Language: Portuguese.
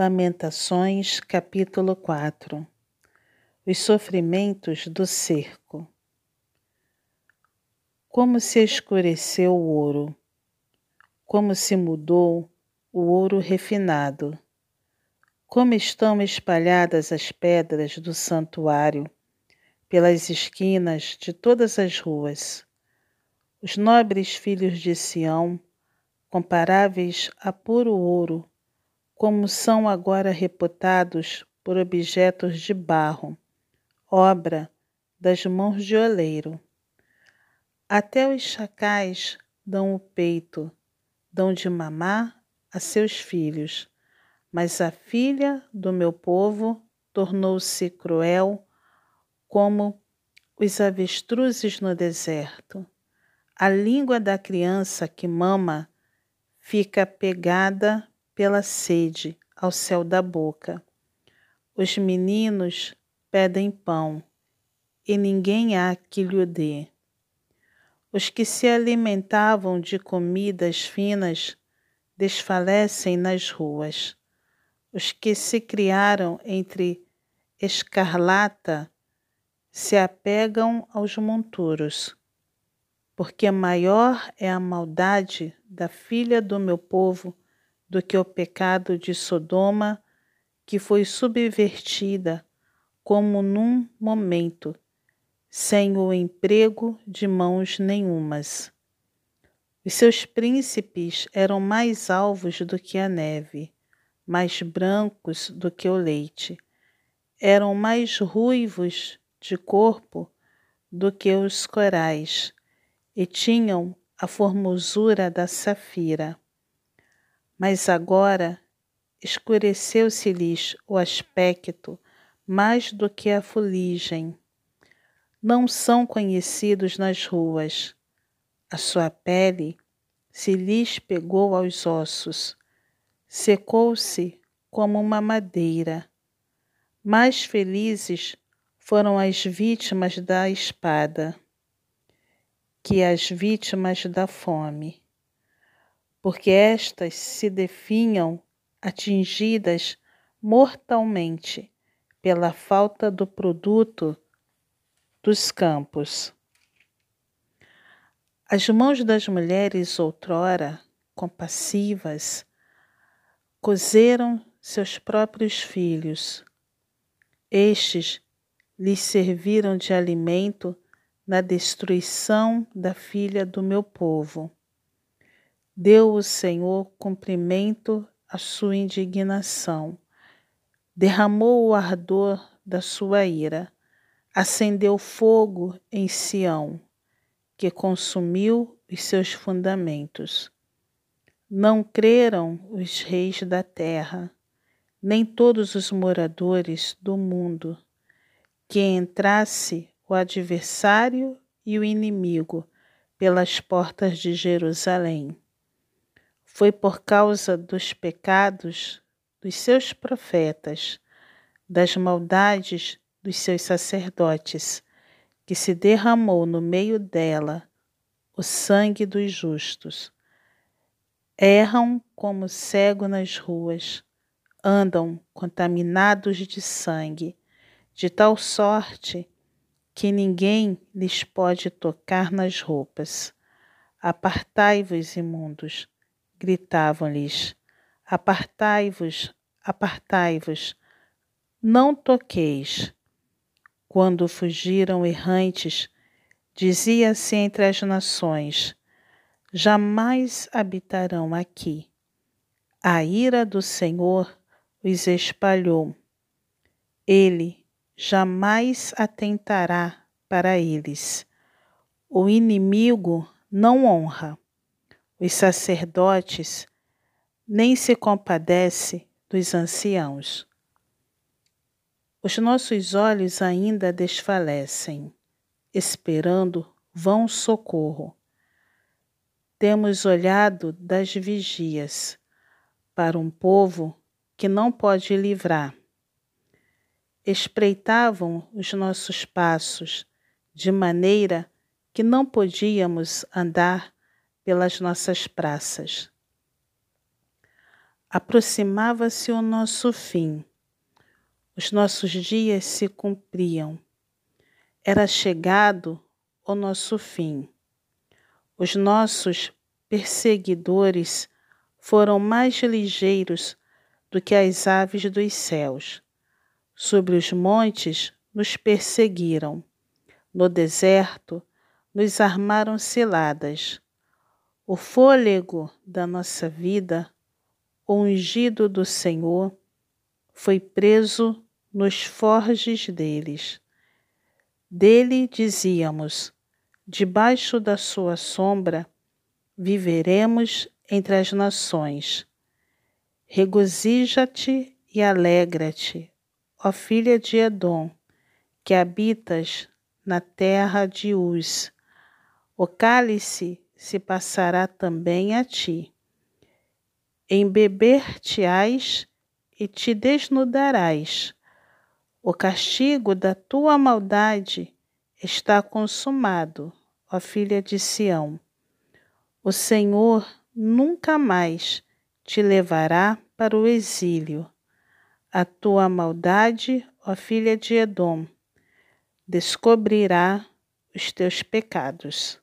Lamentações, capítulo 4 Os sofrimentos do cerco. Como se escureceu o ouro, como se mudou o ouro refinado, como estão espalhadas as pedras do santuário pelas esquinas de todas as ruas. Os nobres filhos de Sião, comparáveis a puro ouro, como são agora reputados por objetos de barro, obra das mãos de oleiro. Até os chacais dão o peito, dão de mamar a seus filhos, mas a filha do meu povo tornou-se cruel como os avestruzes no deserto. A língua da criança que mama fica pegada pela sede ao céu da boca. Os meninos pedem pão, e ninguém há que lhe dê. Os que se alimentavam de comidas finas desfalecem nas ruas. Os que se criaram entre escarlata se apegam aos monturos, porque maior é a maldade da filha do meu povo do que o pecado de Sodoma, que foi subvertida como num momento, sem o emprego de mãos nenhumas. Os seus príncipes eram mais alvos do que a neve, mais brancos do que o leite, eram mais ruivos de corpo do que os corais, e tinham a formosura da safira. Mas agora escureceu-se-lhes o aspecto mais do que a fuligem. Não são conhecidos nas ruas. A sua pele se lhes pegou aos ossos, secou-se como uma madeira. Mais felizes foram as vítimas da espada que as vítimas da fome porque estas se definham atingidas mortalmente pela falta do produto dos campos. As mãos das mulheres outrora compassivas cozeram seus próprios filhos. Estes lhes serviram de alimento na destruição da filha do meu povo. Deu o Senhor cumprimento à sua indignação, derramou o ardor da sua ira, acendeu fogo em Sião, que consumiu os seus fundamentos. Não creram os reis da terra, nem todos os moradores do mundo, que entrasse o adversário e o inimigo pelas portas de Jerusalém foi por causa dos pecados dos seus profetas, das maldades dos seus sacerdotes, que se derramou no meio dela o sangue dos justos. Erram como cego nas ruas, andam contaminados de sangue, de tal sorte que ninguém lhes pode tocar nas roupas. Apartai-vos, imundos gritavam-lhes: Apartai-vos, apartai-vos, não toqueis. Quando fugiram errantes, dizia-se entre as nações: Jamais habitarão aqui. A ira do Senhor os espalhou. Ele jamais atentará para eles. O inimigo não honra os sacerdotes, nem se compadece dos anciãos. Os nossos olhos ainda desfalecem, esperando vão socorro. Temos olhado das vigias para um povo que não pode livrar. Espreitavam os nossos passos de maneira que não podíamos andar pelas nossas praças. Aproximava-se o nosso fim. Os nossos dias se cumpriam. Era chegado o nosso fim. Os nossos perseguidores foram mais ligeiros do que as aves dos céus. Sobre os montes nos perseguiram. No deserto nos armaram ciladas. O fôlego da nossa vida, ungido do Senhor, foi preso nos forges deles. Dele dizíamos: debaixo da sua sombra viveremos entre as nações. Regozija-te e alegra-te, ó filha de Edom, que habitas na terra de Uz. O cálice se passará também a ti. Embeber-te-ás e te desnudarás. O castigo da tua maldade está consumado, ó filha de Sião. O Senhor nunca mais te levará para o exílio. A tua maldade, ó filha de Edom, descobrirá os teus pecados.